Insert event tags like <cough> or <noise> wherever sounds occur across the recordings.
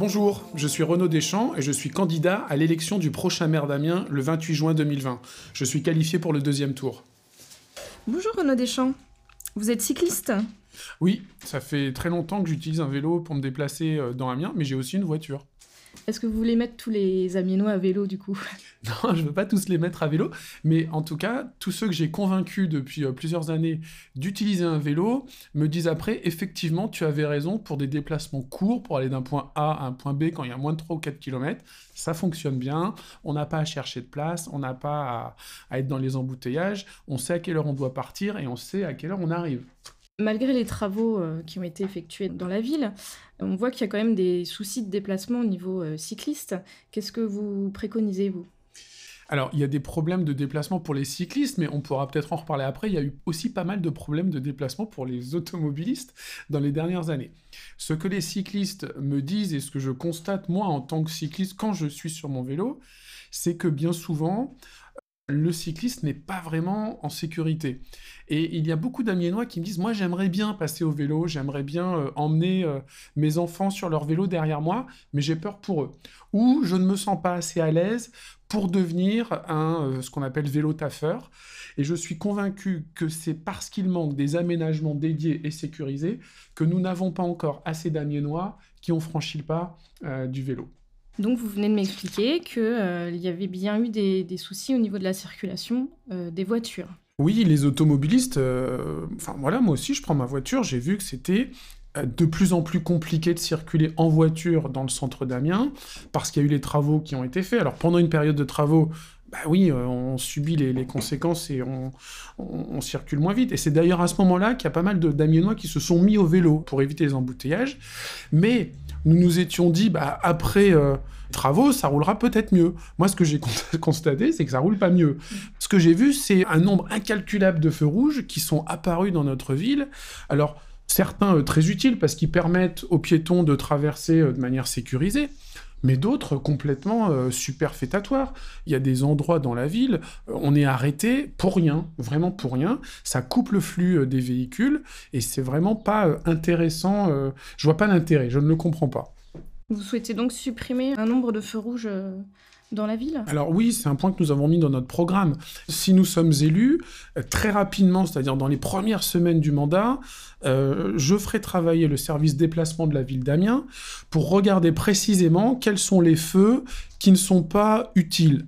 Bonjour, je suis Renaud Deschamps et je suis candidat à l'élection du prochain maire d'Amiens le 28 juin 2020. Je suis qualifié pour le deuxième tour. Bonjour Renaud Deschamps, vous êtes cycliste? Oui, ça fait très longtemps que j'utilise un vélo pour me déplacer euh, dans Amiens, mais j'ai aussi une voiture. Est-ce que vous voulez mettre tous les Amiénois à vélo du coup? <laughs> Non, je ne veux pas tous les mettre à vélo, mais en tout cas, tous ceux que j'ai convaincus depuis euh, plusieurs années d'utiliser un vélo me disent après, effectivement, tu avais raison, pour des déplacements courts, pour aller d'un point A à un point B quand il y a moins de 3 ou 4 km, ça fonctionne bien, on n'a pas à chercher de place, on n'a pas à, à être dans les embouteillages, on sait à quelle heure on doit partir et on sait à quelle heure on arrive. Malgré les travaux euh, qui ont été effectués dans la ville, on voit qu'il y a quand même des soucis de déplacement au niveau euh, cycliste. Qu'est-ce que vous préconisez, vous? Alors, il y a des problèmes de déplacement pour les cyclistes, mais on pourra peut-être en reparler après. Il y a eu aussi pas mal de problèmes de déplacement pour les automobilistes dans les dernières années. Ce que les cyclistes me disent et ce que je constate moi en tant que cycliste quand je suis sur mon vélo, c'est que bien souvent, le cycliste n'est pas vraiment en sécurité. Et il y a beaucoup d'Amiénois qui me disent, moi j'aimerais bien passer au vélo, j'aimerais bien euh, emmener euh, mes enfants sur leur vélo derrière moi, mais j'ai peur pour eux. Ou je ne me sens pas assez à l'aise pour devenir un, euh, ce qu'on appelle vélo taffeur. Et je suis convaincu que c'est parce qu'il manque des aménagements dédiés et sécurisés que nous n'avons pas encore assez d'Amiénois qui ont franchi le pas du vélo. Donc vous venez de m'expliquer qu'il euh, y avait bien eu des, soucis au niveau de la circulation euh, des voitures. Oui, les automobilistes, euh, enfin voilà, moi aussi je prends ma voiture, j'ai vu que c'était de plus en plus compliqué de circuler en voiture dans le centre d'Amiens, parce qu'il y a eu les travaux qui ont été faits. Alors pendant une période de travaux, bah oui, on subit les, conséquences et on, circule moins vite. Et c'est d'ailleurs à ce moment-là qu'il y a pas mal d'Amiénois qui se sont mis au vélo pour éviter les embouteillages. Mais nous nous étions dit, bah, après euh, travaux, ça roulera peut-être mieux. Moi, ce que j'ai <laughs> constaté, c'est que ça roule pas mieux. Ce que j'ai vu, c'est un nombre incalculable de feux rouges qui sont apparus dans notre ville. Alors, certains euh, très utiles parce qu'ils permettent aux piétons de traverser euh, de manière sécurisée mais d'autres complètement euh, superfétatoires. Il y a des endroits dans la ville, euh, on est arrêté pour rien, vraiment pour rien. Ça coupe le flux euh, des véhicules et c'est vraiment pas intéressant. je vois pas l'intérêt, je ne le comprends pas. Vous souhaitez donc supprimer un nombre de feux rouges dans la ville? Alors oui, c'est un point que nous avons mis dans notre programme. Si nous sommes élus, euh, très rapidement, c'est-à-dire dans les premières semaines du mandat, euh, je ferai travailler le service déplacement de la ville d'Amiens pour regarder précisément quels sont les feux qui ne sont pas utiles.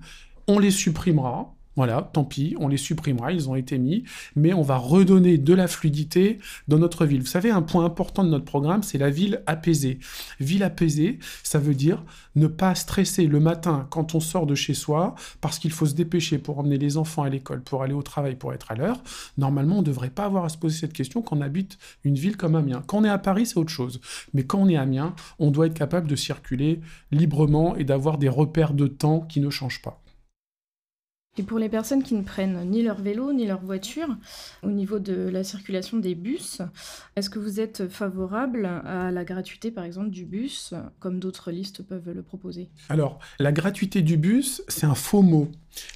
On les supprimera, voilà, tant pis, on les supprimera, ils ont été mis, mais on va redonner de la fluidité dans notre ville. Vous savez, un point important de notre programme, c'est la ville apaisée. Ville apaisée, ça veut dire ne pas stresser le matin quand on sort de chez soi, parce qu'il faut se dépêcher pour emmener les enfants à l'école, pour aller au travail, pour être à l'heure. Normalement, on ne devrait pas avoir à se poser cette question quand on habite une ville comme Amiens. Quand on est à Paris, c'est autre chose. Mais quand on est à Amiens, on doit être capable de circuler librement et d'avoir des repères de temps qui ne changent pas. Et pour les personnes qui ne prennent ni leur vélo ni leur voiture, au niveau de la circulation des bus, est-ce que vous êtes favorable à la gratuité, par exemple, du bus, comme d'autres listes peuvent le proposer? Alors, la gratuité du bus, c'est un faux mot.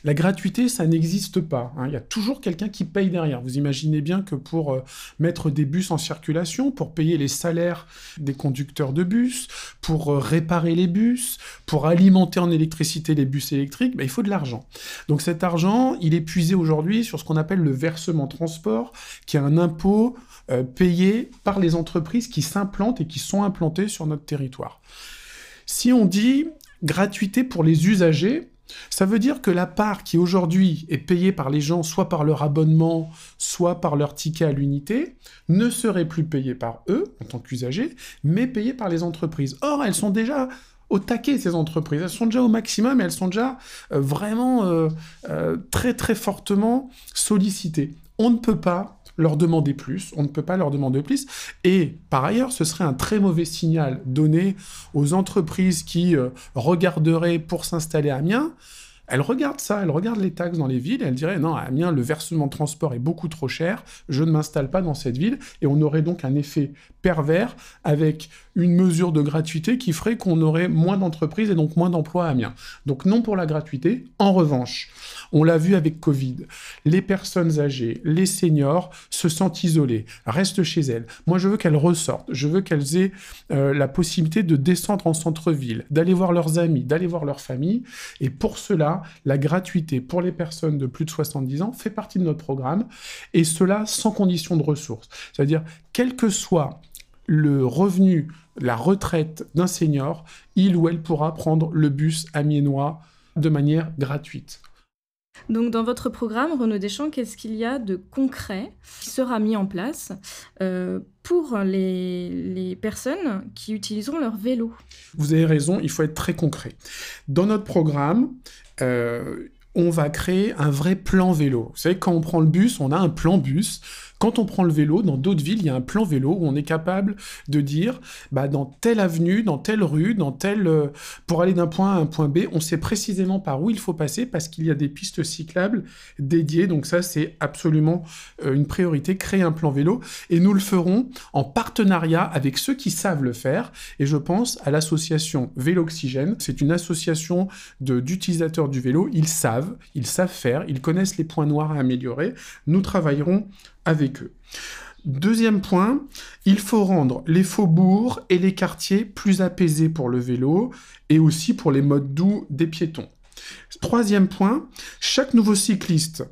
La gratuité, ça n'existe pas. Hein. Il y a toujours quelqu'un qui paye derrière. Vous imaginez bien que pour euh, mettre des bus en circulation, pour payer les salaires des conducteurs de bus, pour euh, réparer les bus, pour alimenter en électricité les bus électriques, ben, il faut de l'argent. Donc cet argent, il est puisé aujourd'hui sur ce qu'on appelle le versement transport, qui est un impôt euh, payé par les entreprises qui s'implantent et qui sont implantées sur notre territoire. Si on dit gratuité pour les usagers, ça veut dire que la part qui aujourd'hui est payée par les gens, soit par leur abonnement, soit par leur ticket à l'unité, ne serait plus payée par eux, en tant qu'usagers, mais payée par les entreprises. Or, elles sont déjà au taquet, ces entreprises. Elles sont déjà au maximum et elles sont déjà euh, vraiment euh, euh, très très fortement sollicitées. On ne peut pas leur demander plus, on ne peut pas leur demander plus. Et par ailleurs, ce serait un très mauvais signal donné aux entreprises qui regarderaient pour s'installer à Amiens. Elles regardent ça, elles regardent les taxes dans les villes, elles diraient non, à Amiens, le versement de transport est beaucoup trop cher, je ne m'installe pas dans cette ville, et on aurait donc un effet pervers avec une mesure de gratuité qui ferait qu'on aurait moins d'entreprises et donc moins d'emplois à Amiens. Donc non pour la gratuité. En revanche, On l'a vu avec Covid. Les personnes âgées, les seniors se sentent isolées, restent chez elles. Moi, je veux qu'elles ressortent. Je veux qu'elles aient euh, la possibilité de descendre en centre-ville, d'aller voir leurs amis, d'aller voir leur famille. Et pour cela, la gratuité pour les personnes de plus de 70 ans fait partie de notre programme. Et cela sans condition de ressources. C'est-à-dire, quel que soit le revenu, la retraite d'un senior, il ou elle pourra prendre le bus amiénois de manière gratuite. Donc dans votre programme, Renaud Deschamps, qu'est-ce qu'il y a de concret qui sera mis en place euh, pour les, personnes qui utiliseront leur vélo? Vous avez raison, il faut être très concret. Dans notre programme, euh, on va créer un vrai plan vélo. Vous savez, quand on prend le bus, on a un plan bus. Quand on prend le vélo, dans d'autres villes, il y a un plan vélo où on est capable de dire, bah, dans telle avenue, dans telle rue, dans telle, euh, pour aller d'un point A à un point B, on sait précisément par où il faut passer parce qu'il y a des pistes cyclables dédiées. Donc ça, c'est absolument euh, une priorité, créer un plan vélo. Et nous le ferons en partenariat avec ceux qui savent le faire. Et je pense à l'association Vélo Oxygène. C'est une association d'utilisateurs du vélo. Ils savent, ils savent faire, ils connaissent les points noirs à améliorer. Nous travaillerons avec eux. Deuxième point, il faut rendre les faubourgs et les quartiers plus apaisés pour le vélo et aussi pour les modes doux des piétons. Troisième point, chaque nouveau cycliste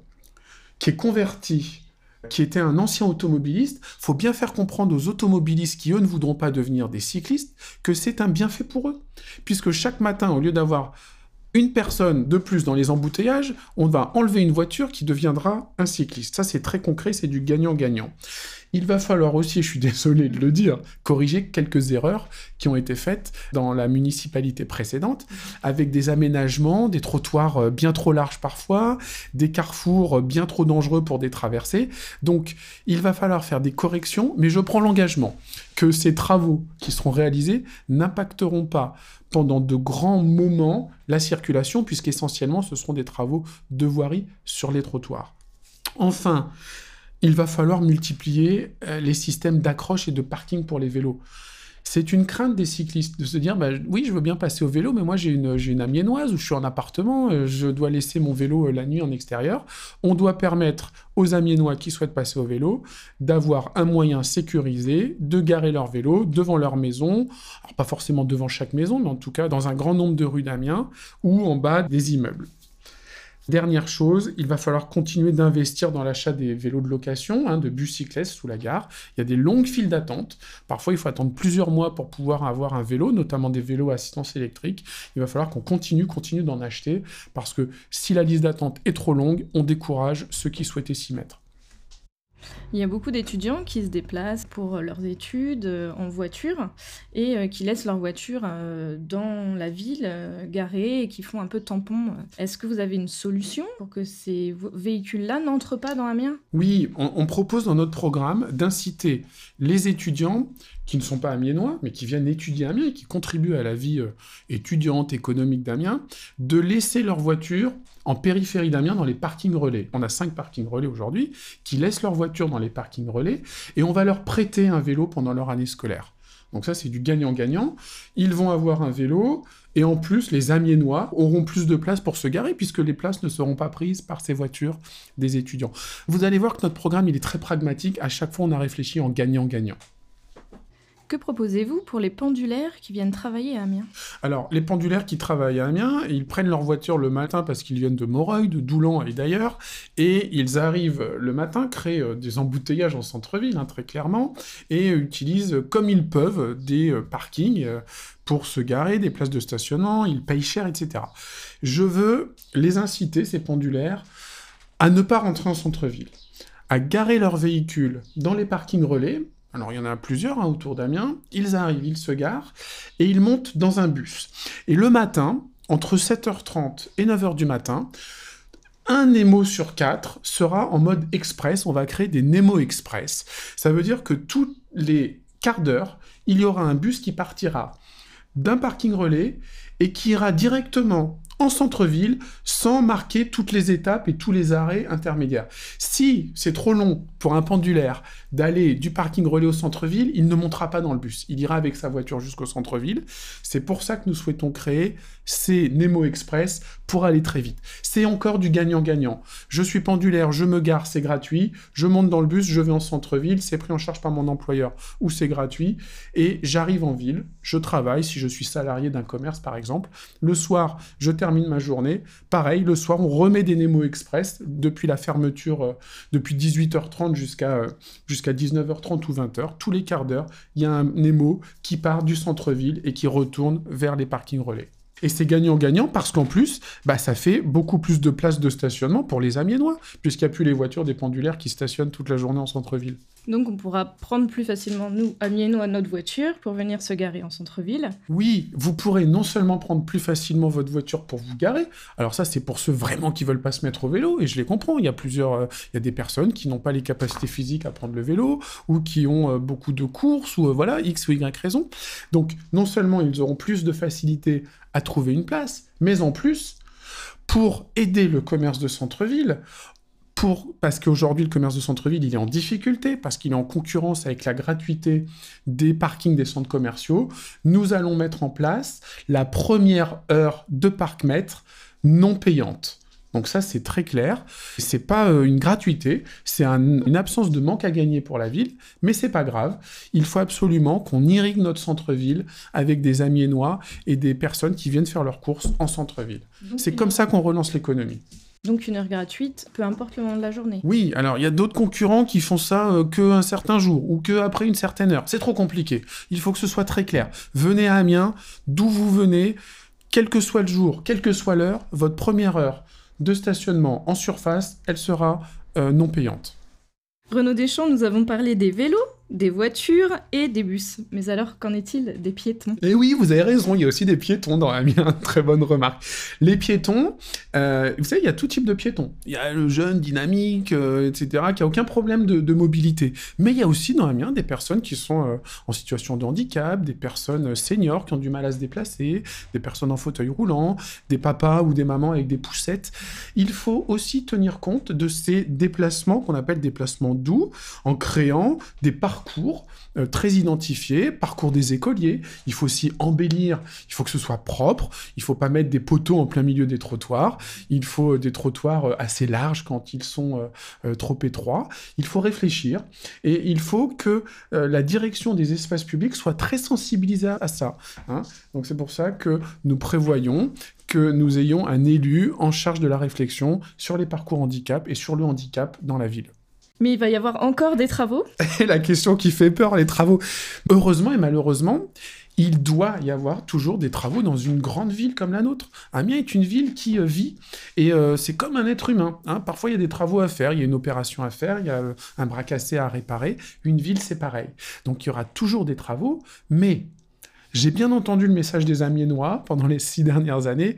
qui est converti, qui était un ancien automobiliste, faut bien faire comprendre aux automobilistes qui, eux, ne voudront pas devenir des cyclistes, que c'est un bienfait pour eux. Puisque chaque matin, au lieu d'avoir une personne de plus dans les embouteillages, on va enlever une voiture qui deviendra un cycliste. Ça, c'est très concret, c'est du gagnant-gagnant. Il va falloir aussi, je suis <laughs> désolé de le dire, corriger quelques erreurs qui ont été faites dans la municipalité précédente, avec des aménagements, des trottoirs euh, bien trop larges parfois, des carrefours euh, bien trop dangereux pour des traversées. Donc, il va falloir faire des corrections, mais je prends l'engagement que ces travaux qui seront réalisés n'impacteront pas pendant de grands moments la circulation, puisqu'essentiellement ce seront des travaux de voirie sur les trottoirs. Enfin, il va falloir multiplier euh, les systèmes d'accroche et de parking pour les vélos. C'est une crainte des cyclistes de se dire bah, oui, je veux bien passer au vélo, mais moi j'ai une, une amiénoise où je suis en appartement, euh, je dois laisser mon vélo euh, la nuit en extérieur. On doit permettre aux amiénois qui souhaitent passer au vélo d'avoir un moyen sécurisé de garer leur vélo devant leur maison, alors pas forcément devant chaque maison, mais en tout cas dans un grand nombre de rues d'Amiens ou en bas des immeubles. Dernière chose, il va falloir continuer d'investir dans l'achat des vélos de location, hein, de bus sous la gare. Il y a des longues files d'attente. Parfois, il faut attendre plusieurs mois pour pouvoir avoir un vélo, notamment des vélos à assistance électrique. Il va falloir qu'on continue, continue d'en acheter, parce que si la liste d'attente est trop longue, on décourage ceux qui souhaitaient s'y mettre. Il y a beaucoup d'étudiants qui se déplacent pour leurs études euh, en voiture et euh, qui laissent leur voiture euh, dans la ville garée et qui font un peu tampon. Est-ce que vous avez une solution pour que ces véhicules-là n'entrent pas dans Amiens? Oui, on, propose dans notre programme d'inciter les étudiants qui ne sont pas amiénois, mais qui viennent étudier Amiens et qui contribuent à la vie étudiante, économique d'Amiens, de laisser leur voiture en périphérie d'Amiens dans les parkings relais. On a cinq parkings relais aujourd'hui qui laissent leur voiture dans les parkings relais et on va leur prêter un vélo pendant leur année scolaire. Donc ça, c'est du gagnant-gagnant. Ils vont avoir un vélo, et en plus, les Amiénois auront plus de place pour se garer, puisque les places ne seront pas prises par ces voitures des étudiants. Vous allez voir que notre programme, il est très pragmatique. À chaque fois, on a réfléchi en gagnant-gagnant. Que proposez-vous pour les pendulaires qui viennent travailler à Amiens Alors, les pendulaires qui travaillent à Amiens, ils prennent leur voiture le matin parce qu'ils viennent de Moreuil, de Doulan et d'ailleurs, et ils arrivent le matin, créent euh, des embouteillages en centre-ville, hein, très clairement, et utilisent comme ils peuvent des euh, parkings euh, pour se garer, des places de stationnement, ils payent cher, etc. Je veux les inciter, ces pendulaires, à ne pas rentrer en centre-ville, à garer leurs véhicules dans les parkings relais, alors il y en a plusieurs hein, autour d'Amiens, ils arrivent, ils se garent, et ils montent dans un bus. Et le matin, entre 7h30 et 9h du matin, un Nemo sur quatre sera en mode express. On va créer des Nemo Express. Ça veut dire que tous les quarts d'heure, il y aura un bus qui partira d'un parking relais et qui ira directement en centre-ville sans marquer toutes les étapes et tous les arrêts intermédiaires. Si c'est trop long pour un pendulaire d'aller du parking relais au centre-ville, il ne montera pas dans le bus. Il ira avec sa voiture jusqu'au centre-ville. C'est pour ça que nous souhaitons créer ces Nemo Express pour aller très vite. C'est encore du gagnant-gagnant. Je suis pendulaire, je me gare, c'est gratuit. Je monte dans le bus, je vais en centre-ville, c'est pris en charge par mon employeur ou c'est gratuit. Et j'arrive en ville, je travaille si je suis salarié d'un commerce par exemple. Le soir, je termine ma journée. Pareil, le soir, on remet des Nemo Express depuis la fermeture, euh, depuis 18h30 jusqu'à euh, jusqu'à 19h30 ou 20h. Tous les quarts d'heure, il y a un Nemo qui part du centre-ville et qui retourne vers les parkings relais. Et c'est gagnant-gagnant parce qu'en plus, bah, ça fait beaucoup plus de places de stationnement pour les Amiénois, puisqu'il n'y a plus les voitures des pendulaires qui stationnent toute la journée en centre-ville. Donc on pourra prendre plus facilement, nous, Amiénois, notre voiture pour venir se garer en centre-ville. Oui, vous pourrez non seulement prendre plus facilement votre voiture pour vous garer, alors ça c'est pour ceux vraiment qui veulent pas se mettre au vélo, et je les comprends, il y a plusieurs, euh, il y a des personnes qui n'ont pas les capacités physiques à prendre le vélo, ou qui ont euh, beaucoup de courses, ou euh, voilà, X ou Y raison. Donc non seulement ils auront plus de facilité à trouver une place, mais en plus, pour aider le commerce de centre-ville, pour, parce qu'aujourd'hui, le commerce de centre-ville, il est en difficulté, parce qu'il est en concurrence avec la gratuité des parkings des centres commerciaux, nous allons mettre en place la première heure de parc-mètre non payante. Donc ça, c'est très clair. C'est pas euh, une gratuité, c'est une absence de manque à gagner pour la ville, mais c'est pas grave. Il faut absolument qu'on irrigue notre centre-ville avec des amiénois et des personnes qui viennent faire leurs courses en centre-ville. C'est comme ça qu'on relance l'économie. Donc une heure gratuite, peu importe le moment de la journée. Oui, alors il y a d'autres concurrents qui font ça euh, qu'un certain jour ou qu'après une certaine heure. C'est trop compliqué. Il faut que ce soit très clair. Venez à Amiens, d'où vous venez, quel que soit le jour, quelle que soit l'heure, votre première heure de stationnement en surface, elle sera euh, non payante. Renaud Deschamps, nous avons parlé des vélos, des voitures et des bus. Mais alors, qu'en est-il des piétons? Eh oui, vous avez raison, il y a aussi des piétons dans Amiens, <laughs> très bonne remarque. Les piétons, euh, vous savez, il y a tout type de piétons. Il y a le jeune, dynamique, euh, etc., qui a aucun problème de, mobilité. Mais il y a aussi dans Amiens des personnes qui sont euh, en situation de handicap, des personnes seniors qui ont du mal à se déplacer, des personnes en fauteuil roulant, des papas ou des mamans avec des poussettes. Il faut aussi tenir compte de ces déplacements qu'on appelle déplacements doux, en créant des parcours parcours euh, très identifié, parcours des écoliers. Il faut aussi embellir, il faut que ce soit propre, il faut pas mettre des poteaux en plein milieu des trottoirs, il faut euh, des trottoirs euh, assez larges quand ils sont trop étroits. Il faut réfléchir et il faut que la direction des espaces publics soit très sensibilisée à ça. Hein. Donc c'est pour ça que nous prévoyons que nous ayons un élu en charge de la réflexion sur les parcours handicap et sur le handicap dans la ville. Mais il va y avoir encore des travaux <laughs> La question qui fait peur, les travaux. Heureusement et malheureusement, il doit y avoir toujours des travaux dans une grande ville comme la nôtre. Amiens est une ville qui euh, vit et euh, c'est comme un être humain. Hein. Parfois, il y a des travaux à faire, il y a une opération à faire, il y a euh, un bras cassé à réparer. Une ville, c'est pareil. Donc, il y aura toujours des travaux, mais j'ai bien entendu le message des Amiénois pendant les six dernières années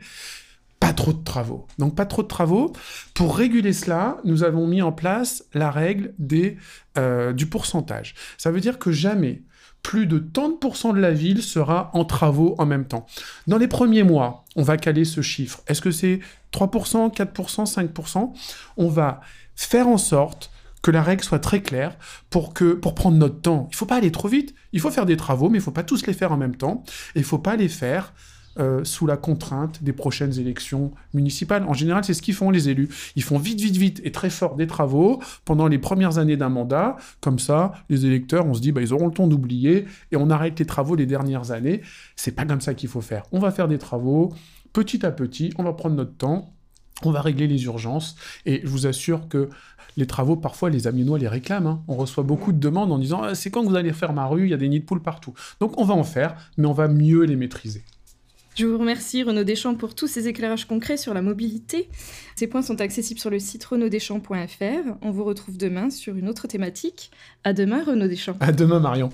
pas trop de travaux. Donc pas trop de travaux. Pour réguler cela, nous avons mis en place la règle des, euh, du pourcentage. Ça veut dire que jamais plus de 30% de la ville sera en travaux en même temps. Dans les premiers mois, on va caler ce chiffre. Est-ce que c'est 3%, 4%, 5% On va faire en sorte que la règle soit très claire pour, que, pour prendre notre temps. Il faut pas aller trop vite. Il faut faire des travaux, mais il faut pas tous les faire en même temps. Et il faut pas les faire euh, sous la contrainte des prochaines élections municipales. En général, c'est ce qu'ils font les élus. Ils font vite, vite, vite et très fort des travaux pendant les premières années d'un mandat. Comme ça, les électeurs, on se dit, bah, ils auront le temps d'oublier et on arrête les travaux les dernières années. C'est pas comme ça qu'il faut faire. On va faire des travaux petit à petit, on va prendre notre temps. On va régler les urgences et je vous assure que les travaux, parfois, les Amiénois les réclament. Hein. On reçoit beaucoup de demandes en disant ah, c'est quand que vous allez faire ma rue? Il y a des nids de poules partout. Donc on va en faire, mais on va mieux les maîtriser. Je vous remercie Renaud Deschamps pour tous ces éclairages concrets sur la mobilité. Ces points sont accessibles sur le site renauddeschamps.fr. On vous retrouve demain sur une autre thématique. À demain Renaud Deschamps. À demain Marion.